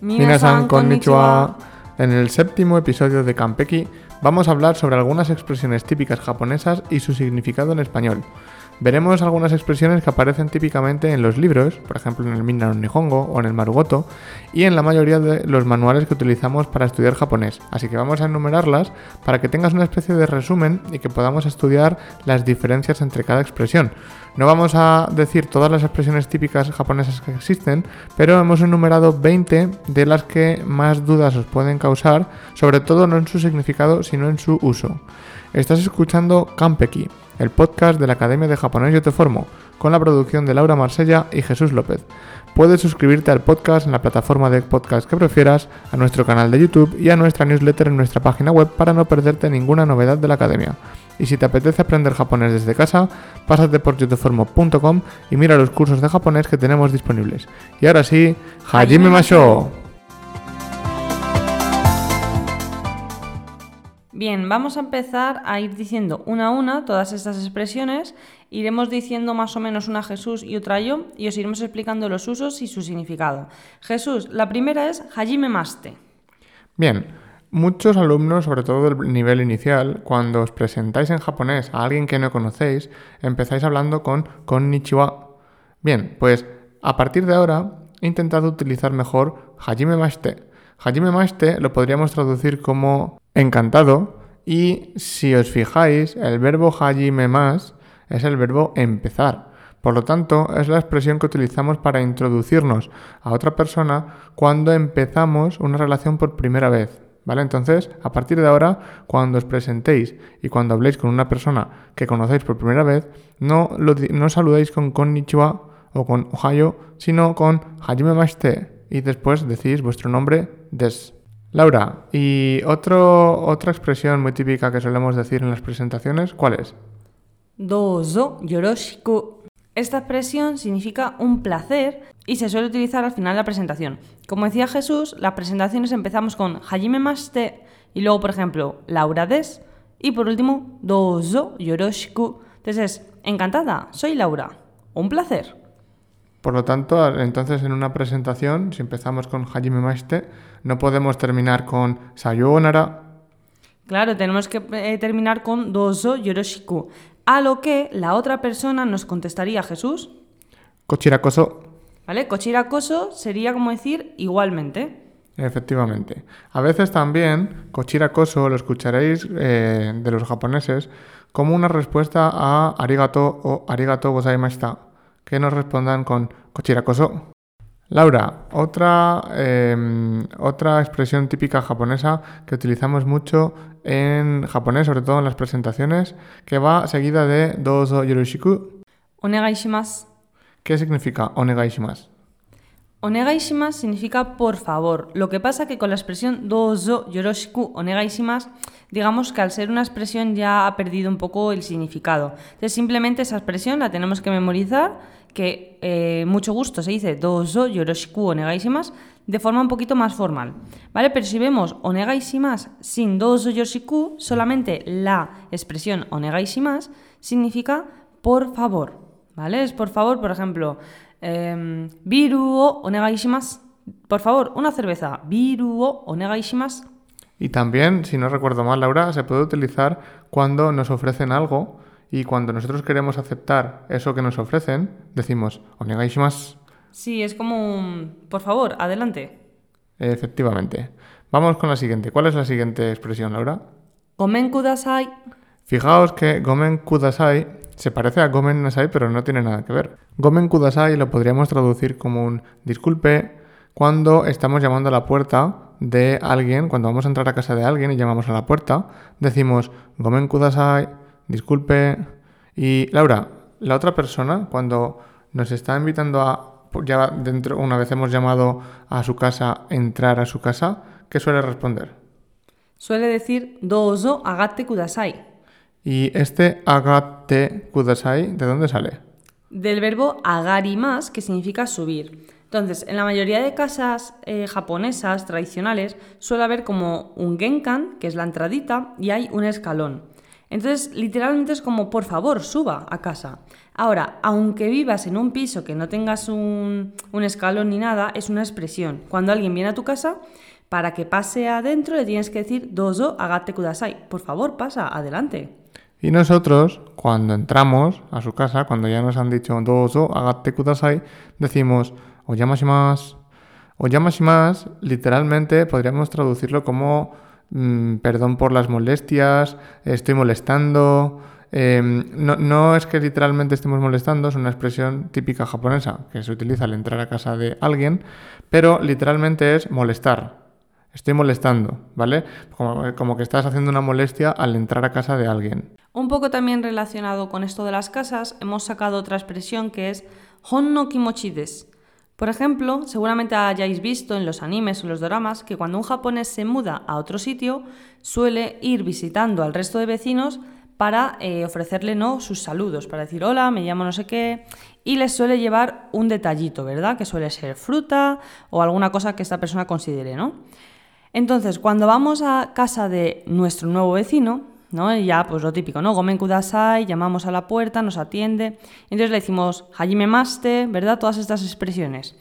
Minasan konnichiwa. En el séptimo episodio de Kampeki vamos a hablar sobre algunas expresiones típicas japonesas y su significado en español. Veremos algunas expresiones que aparecen típicamente en los libros, por ejemplo en el Minna Nihongo o en el Marugoto, y en la mayoría de los manuales que utilizamos para estudiar japonés. Así que vamos a enumerarlas para que tengas una especie de resumen y que podamos estudiar las diferencias entre cada expresión. No vamos a decir todas las expresiones típicas japonesas que existen, pero hemos enumerado 20 de las que más dudas os pueden causar, sobre todo no en su significado, sino en su uso. Estás escuchando Kampeki, el podcast de la Academia de Japonés Yo con la producción de Laura Marsella y Jesús López. Puedes suscribirte al podcast en la plataforma de podcast que prefieras, a nuestro canal de YouTube y a nuestra newsletter en nuestra página web para no perderte ninguna novedad de la Academia. Y si te apetece aprender japonés desde casa, pásate por yoteformo.com y mira los cursos de japonés que tenemos disponibles. Y ahora sí, Hajime Masho. Bien, vamos a empezar a ir diciendo una a una todas estas expresiones. Iremos diciendo más o menos una Jesús y otra yo y os iremos explicando los usos y su significado. Jesús, la primera es Hajime Maste. Bien, muchos alumnos, sobre todo del nivel inicial, cuando os presentáis en japonés a alguien que no conocéis, empezáis hablando con konnichiwa. Bien, pues a partir de ahora, intentad utilizar mejor Hajime Maste. Hajime Maste lo podríamos traducir como encantado y si os fijáis, el verbo hajime más es el verbo empezar. Por lo tanto, es la expresión que utilizamos para introducirnos a otra persona cuando empezamos una relación por primera vez. ¿Vale? Entonces, a partir de ahora, cuando os presentéis y cuando habléis con una persona que conocéis por primera vez, no, lo, no saludéis con konnichiwa o con ohayo, sino con hajime mashite y después decís vuestro nombre des. Laura, ¿y otro, otra expresión muy típica que solemos decir en las presentaciones, cuál es? Dozo yoroshiku. Esta expresión significa un placer y se suele utilizar al final de la presentación. Como decía Jesús, las presentaciones empezamos con Hajime Maste y luego, por ejemplo, Laura des y por último, Dozo yoroshiku. Entonces encantada, soy Laura. Un placer. Por lo tanto, entonces en una presentación, si empezamos con Hajime Maste, no podemos terminar con Sayonara. Claro, tenemos que eh, terminar con Dozo Yoroshiku. A lo que la otra persona nos contestaría Jesús. Kochirakoso. ¿Vale? Kochirakoso sería como decir igualmente. Efectivamente. A veces también kochirakoso lo escucharéis eh, de los japoneses como una respuesta a arigato o arigato gozaimashita, que nos respondan con kochirakoso. Laura, otra, em, otra expresión típica japonesa que utilizamos mucho en japonés, sobre todo en las presentaciones, que va seguida de dozo yoroshiku. Onegaishimasu. ¿Qué significa onegaishimasu? Onegaishimasu significa por favor. Lo que pasa que con la expresión dozo yoroshiku onegaishimasu, digamos que al ser una expresión ya ha perdido un poco el significado. Entonces simplemente esa expresión la tenemos que memorizar que eh, mucho gusto se dice dozo yoroshiku onegaishimasu de forma un poquito más formal, ¿vale? Pero si vemos onegaishimasu sin dozo yoroshiku, solamente la expresión onegaishimasu significa por favor, ¿vale? Es por favor, por ejemplo, eh, biru o onegaishimasu, por favor, una cerveza, biru o onegaishimasu. Y también, si no recuerdo mal, Laura, se puede utilizar cuando nos ofrecen algo y cuando nosotros queremos aceptar eso que nos ofrecen, decimos onegaishimasu. Sí, es como un, por favor, adelante. Efectivamente. Vamos con la siguiente. ¿Cuál es la siguiente expresión, Laura? Gomen kudasai. Fijaos que gomen kudasai se parece a gomen nasai, pero no tiene nada que ver. Gomen kudasai lo podríamos traducir como un disculpe cuando estamos llamando a la puerta de alguien, cuando vamos a entrar a casa de alguien y llamamos a la puerta, decimos gomen kudasai, disculpe. Y Laura, la otra persona, cuando nos está invitando a, ya dentro, una vez hemos llamado a su casa, entrar a su casa, ¿qué suele responder? Suele decir dozo agate kudasai. Y este agate kudasai, ¿de dónde sale? Del verbo agarimas, que significa subir. Entonces, en la mayoría de casas eh, japonesas tradicionales suele haber como un genkan, que es la entradita, y hay un escalón. Entonces, literalmente es como, por favor, suba a casa. Ahora, aunque vivas en un piso que no tengas un, escalón ni nada, es una expresión. Cuando alguien viene a tu casa, para que pase adentro le tienes que decir dozo agate kudasai. Por favor, pasa, adelante. Y nosotros, cuando entramos a su casa, cuando ya nos han dicho dozo agate kudasai, decimos oyamashimasu. Oyamashimasu, literalmente podríamos traducirlo como mm, perdón por las molestias, estoy molestando. Em, no, es que literalmente estemos molestando, es una expresión típica japonesa que se utiliza al entrar a casa de alguien, pero literalmente es molestar. Estoy molestando, ¿vale? Como, que estás haciendo una molestia al entrar a casa de alguien. Un poco también relacionado con esto de las casas, hemos sacado otra expresión que es hon no kimochi desu. Por ejemplo, seguramente hayáis visto en los animes o los dramas que cuando un japonés se muda a otro sitio, suele ir visitando al resto de vecinos para eh, ofrecerle ¿no? sus saludos, para decir hola, me llamo no sé qué, y les suele llevar un detallito, ¿verdad? Que suele ser fruta o alguna cosa que esta persona considere, ¿no? Entonces, cuando vamos a casa de nuestro nuevo vecino, ¿no? Y ya, pues lo típico, ¿no? Gomen kudasai, llamamos a la puerta, nos atiende. Entonces le decimos hajime maste, ¿verdad? Todas estas expresiones.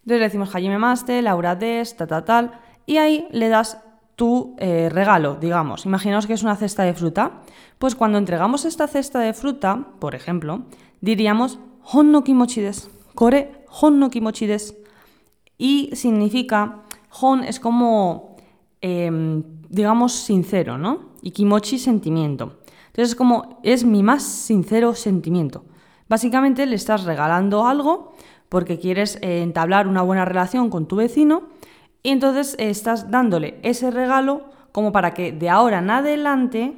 Entonces le decimos hajime maste, laura des, ta, ta, tal. Y ahí le das tu eh, regalo, digamos. Imaginaos que es una cesta de fruta. Pues cuando entregamos esta cesta de fruta, por ejemplo, diríamos hon no kimochi des. Kore hon no kimochi des. Y significa, hon es como, em, digamos, sincero, ¿no? Y kimochi, sentimiento. Entonces es como, es mi más sincero sentimiento. Básicamente le estás regalando algo porque quieres eh, entablar una buena relación con tu vecino y entonces eh, estás dándole ese regalo como para que de ahora en adelante,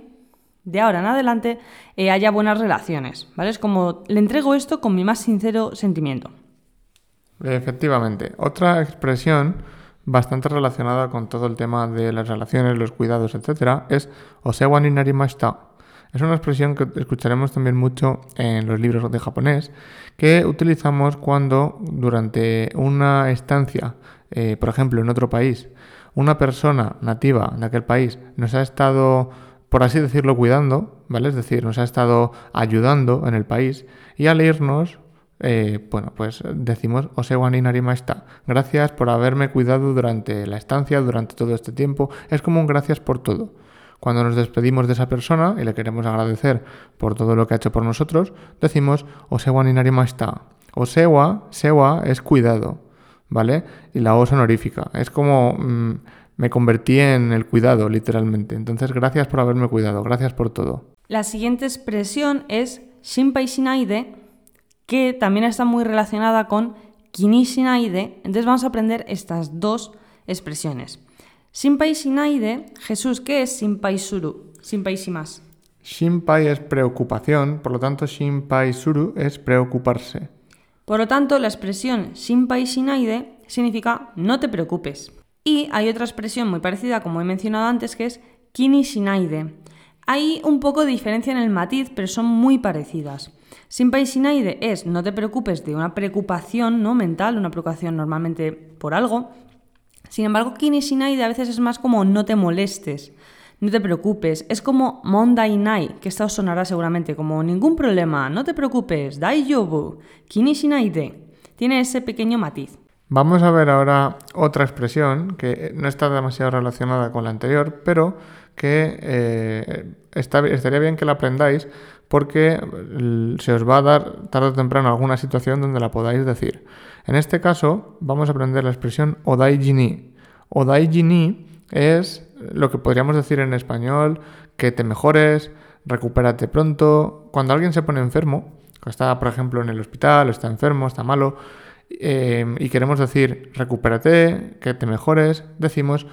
de ahora en adelante, eh, haya buenas relaciones, ¿vale? Es como, le entrego esto con mi más sincero sentimiento. Efectivamente. Otra expresión bastante relacionada con todo el tema de las relaciones, los cuidados, etcétera, es osewa ni. Es una expresión que escucharemos también mucho en los libros de japonés, que utilizamos cuando durante una estancia, eh, por ejemplo, en otro país, una persona nativa de aquel país nos ha estado, por así decirlo, cuidando, ¿vale? Es decir, nos ha estado ayudando en el país y al irnos eh, bueno, pues decimos Osewani Narimashita. Gracias por haberme cuidado durante la estancia, durante todo este tiempo. Es como un gracias por todo. Cuando nos despedimos de esa persona y le queremos agradecer por todo lo que ha hecho por nosotros, decimos Osewani Narimashita. Osewa, sewa es cuidado, ¿vale? Y la O honorífica. Es como mm, me convertí en el cuidado, literalmente. Entonces, gracias por haberme cuidado, gracias por todo. La siguiente expresión es Shinpai shinaide, que también está muy relacionada con kini shinaide. Entonces vamos a aprender estas dos expresiones. Shinpai shinaide, Jesús, ¿qué es shinpai suru? Shinpai es preocupación, por lo tanto shinpai suru es preocuparse. Por lo tanto, la expresión shinpai shinaide significa no te preocupes. Y hay otra expresión muy parecida, como he mencionado antes, que es kini shinaide. Hay un poco de diferencia en el matiz, pero son muy parecidas. Simpai Shinaide es no te preocupes de una preocupación ¿no? mental, una preocupación normalmente por algo. Sin embargo, Kini Shinaide a veces es más como no te molestes, no te preocupes. Es como Mondai Nai, que esta os sonará seguramente como ningún problema, no te preocupes, Daijoubu, Kini Shinaide. Tiene ese pequeño matiz. Vamos a ver ahora otra expresión que no está demasiado relacionada con la anterior, pero que eh, estaría bien que la aprendáis porque se os va a dar tarde o temprano alguna situación donde la podáis decir. En este caso vamos a aprender la expresión odaijini. Odaijini es lo que podríamos decir en español, que te mejores, recupérate pronto. Cuando alguien se pone enfermo, está por ejemplo en el hospital, está enfermo, está malo, eh, y queremos decir recupérate, que te mejores, decimos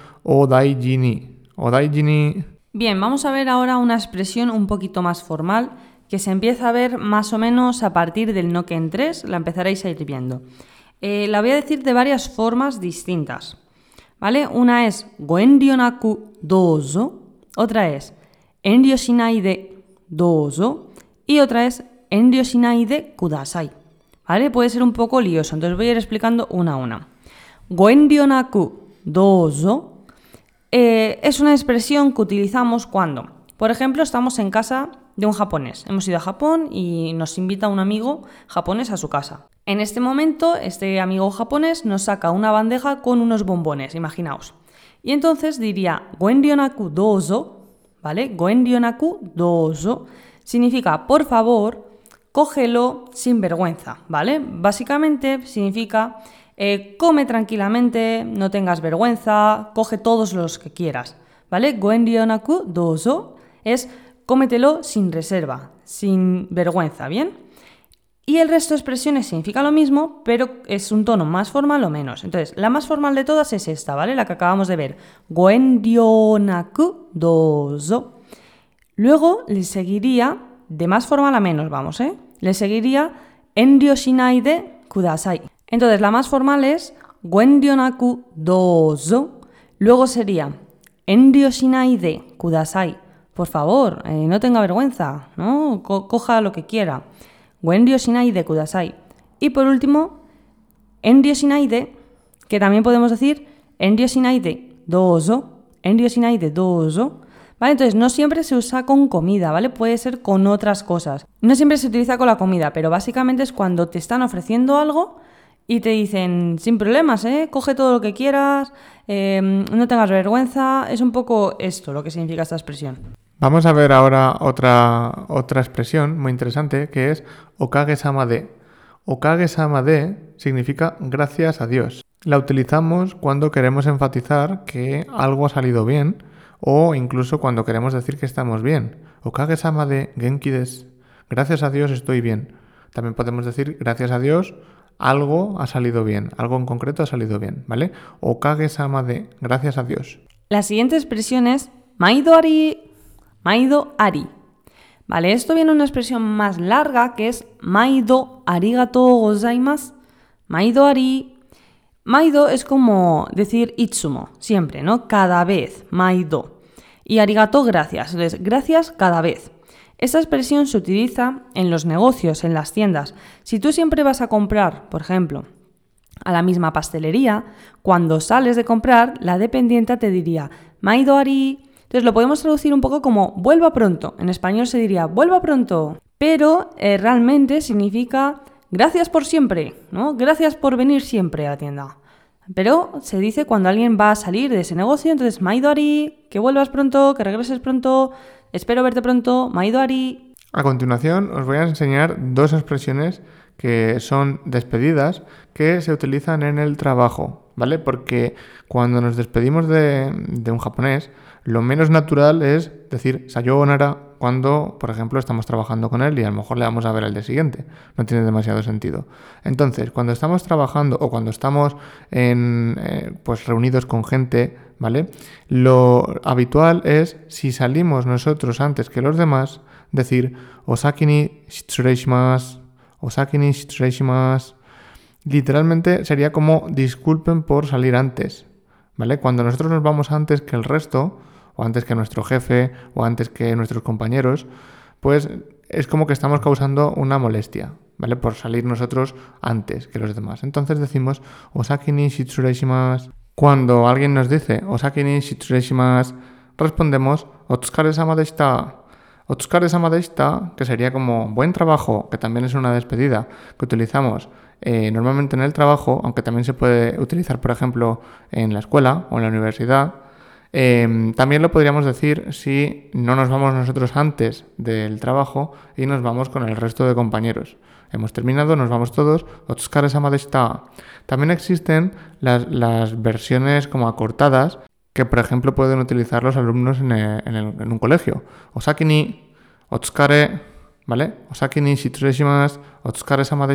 Bien, vamos a ver ahora una expresión un poquito más formal que se empieza a ver más o menos a partir del no que en 3, la empezaréis a ir viendo. Eh, la voy a decir de varias formas distintas. ¿Vale? Una es goendionaku dozo, otra es enryo shinai de dozo y otra es enryo shinai de kudasai. ¿Vale? Puede ser un poco lioso, entonces voy a ir explicando una a una. Goendionaku dozo eh, es una expresión que utilizamos cuando, Por ejemplo, estamos en casa de un japonés. Hemos ido a Japón y nos invita un amigo japonés a su casa. En este momento, este amigo japonés nos saca una bandeja con unos bombones, imaginaos. Y entonces diría Goendionaku dozo, ¿vale? Goendionaku dozo significa por favor, cógelo sin vergüenza, ¿vale? Básicamente significa eh, come tranquilamente, no tengas vergüenza, coge todos los que quieras, ¿vale? Goendionaku dozo es cómetelo sin reserva, sin vergüenza, ¿bien? Y el resto de expresiones significa lo mismo, pero es un tono más formal o menos. Entonces, la más formal de todas es esta, ¿vale? La que acabamos de ver. Goendionaku dozo. Luego le seguiría, de más formal a menos, vamos, ¿eh? Le seguiría endio de kudasai. Entonces, la más formal es Goendionaku dozo. Luego sería endio de kudasai. Por favor, eh, no tenga vergüenza, ¿no? coja lo que quiera. Wendio de kudasai. Y por último, endio de, que también podemos decir endio de dozo, endio de dozo. ¿Vale? Entonces, no siempre se usa con comida, ¿vale? Puede ser con otras cosas. No siempre se utiliza con la comida, pero básicamente es cuando te están ofreciendo algo y te dicen, sin problemas, ¿eh? Coge todo lo que quieras, em, no tengas vergüenza. Es un poco esto lo que significa esta expresión. Vamos a ver ahora otra, otra expresión muy interesante que es okage-sama de. Okage-sama de significa gracias a Dios. La utilizamos cuando queremos enfatizar que algo ha salido bien o incluso cuando queremos decir que estamos bien. Okage-sama de genki des. Gracias a Dios estoy bien. También podemos decir gracias a Dios algo ha salido bien, algo en concreto ha salido bien, ¿vale? Okage-sama de gracias a Dios. La siguiente expresión es maidori Maido ari. Vale, esto viene una expresión más larga que es maido arigato gozaimasu. Maido ari. Maido es como decir itsumo, siempre, ¿no? Cada vez, maido. Y arigato, gracias. Entonces, gracias cada vez. Esta expresión se utiliza en los negocios, en las tiendas. Si tú siempre vas a comprar, por ejemplo, a la misma pastelería, cuando sales de comprar, la dependiente te diría, Maido ari, entonces lo podemos traducir un poco como vuelva pronto. En español se diría vuelva pronto, pero eh, realmente significa gracias por siempre, ¿no? Gracias por venir siempre a la tienda. Pero se dice cuando alguien va a salir de ese negocio, entonces Maidori, que vuelvas pronto, que regreses pronto, espero verte pronto, Maidori. A continuación os voy a enseñar dos expresiones que son despedidas que se utilizan en el trabajo, ¿vale? Porque cuando nos despedimos de, de un japonés, lo menos natural es decir sayonara cuando, por ejemplo, estamos trabajando con él y a lo mejor le vamos a ver al día siguiente. No tiene demasiado sentido. Entonces, cuando estamos trabajando o cuando estamos en, eh, pues reunidos con gente, ¿vale? Lo habitual es, si salimos nosotros antes que los demás, decir osaki ni shitsureishimasu, osaki ni shitsureishimasu. Literalmente sería como disculpen por salir antes, ¿vale? Cuando nosotros nos vamos antes que el resto, o antes que nuestro jefe o antes que nuestros compañeros, pues es como que estamos causando una molestia, ¿vale? Por salir nosotros antes que los demás. Entonces decimos Osaki ni shitsureshimasu. Cuando alguien nos dice Osaki ni shitsureshimasu, respondemos Otsukare-sama deshita. Otsukare-sama deshita, que sería como buen trabajo, que también es una despedida que utilizamos eh, normalmente en el trabajo, aunque también se puede utilizar, por ejemplo, en la escuela o en la universidad. Em, también lo podríamos decir si no nos vamos nosotros antes del trabajo y nos vamos con el resto de compañeros. Hemos terminado, nos vamos todos. También existen las, versiones como acortadas que, por ejemplo, pueden utilizar los alumnos en, un colegio. Osaki ni otsukare, ¿vale? Osaki ni shitsureshimasu, otsukare sama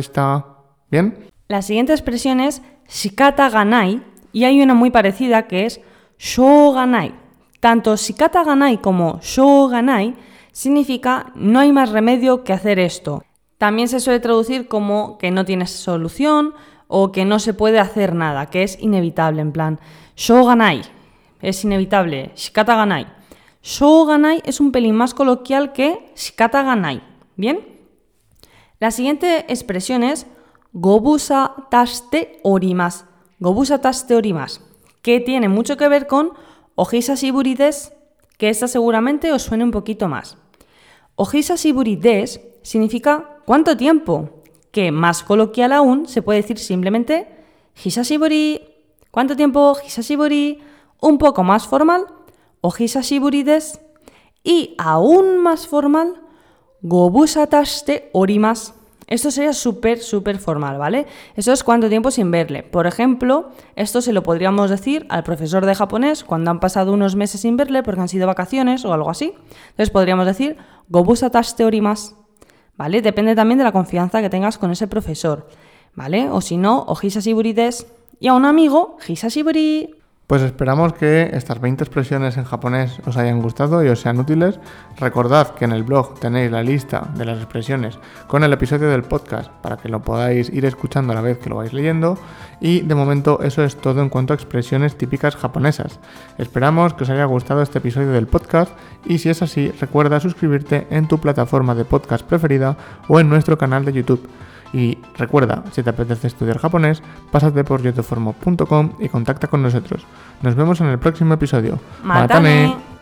¿Bien? La siguiente expresión es shikata ganai y hay una muy parecida que es shoganai. Tanto shikata ganai como shoganai significa no hay más remedio que hacer esto. También se suele traducir como que no tienes solución o que no se puede hacer nada, que es inevitable, en plan, shoganai, es inevitable, shikata ganai. Shoganai es un pelín más coloquial que shikata ganai, ¿bien? La siguiente expresión es gobusa taste orimas. Gobusa taste orimas que tiene mucho que ver con Ojisa Shiburides que esta seguramente os suene un poquito más. Ohisashiburi des significa ¿cuánto tiempo? Que más coloquial aún se puede decir simplemente Hisashiburi. ¿Cuánto tiempo? Hisashiburi. Un poco más formal, Ohisashiburi des. Y aún más formal, Gobusataste orimas. Esto sería súper, súper formal, ¿vale? Eso es cuánto tiempo sin verle. Por ejemplo, esto se lo podríamos decir al profesor de japonés cuando han pasado unos meses sin verle porque han sido vacaciones o algo así. Entonces podríamos decir Gobusataste orimas. ¿Vale? Depende también de la confianza que tengas con ese profesor. ¿Vale? O si no, o hisashiburi des. Y a un amigo, hisashiburi. Pues esperamos que estas 20 expresiones en japonés os hayan gustado y os sean útiles. Recordad que en el blog tenéis la lista de las expresiones con el episodio del podcast para que lo podáis ir escuchando a la vez que lo vais leyendo. Y de momento eso es todo en cuanto a expresiones típicas japonesas. Esperamos que os haya gustado este episodio del podcast y si es así recuerda suscribirte en tu plataforma de podcast preferida o en nuestro canal de YouTube. Y recuerda, si te apetece estudiar japonés, pásate por yotoformo.com y contacta con nosotros. Nos vemos en el próximo episodio. Matane.